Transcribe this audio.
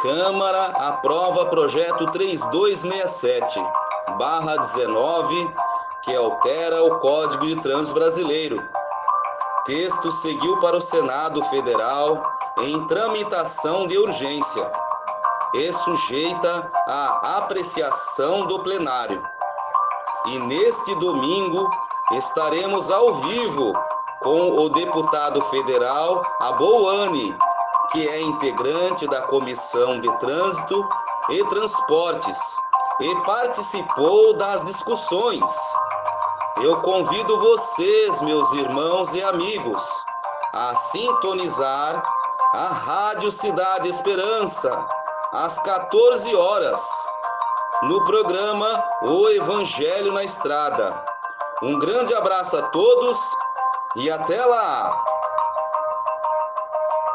Câmara aprova projeto 3267, barra 19, que altera o Código de Trânsito Brasileiro. Texto seguiu para o Senado Federal em tramitação de urgência e sujeita à apreciação do plenário. E neste domingo estaremos ao vivo com o deputado federal Abouane, que é integrante da Comissão de Trânsito e Transportes e participou das discussões. Eu convido vocês, meus irmãos e amigos, a sintonizar a Rádio Cidade Esperança às 14 horas no programa O Evangelho na Estrada. Um grande abraço a todos e até lá!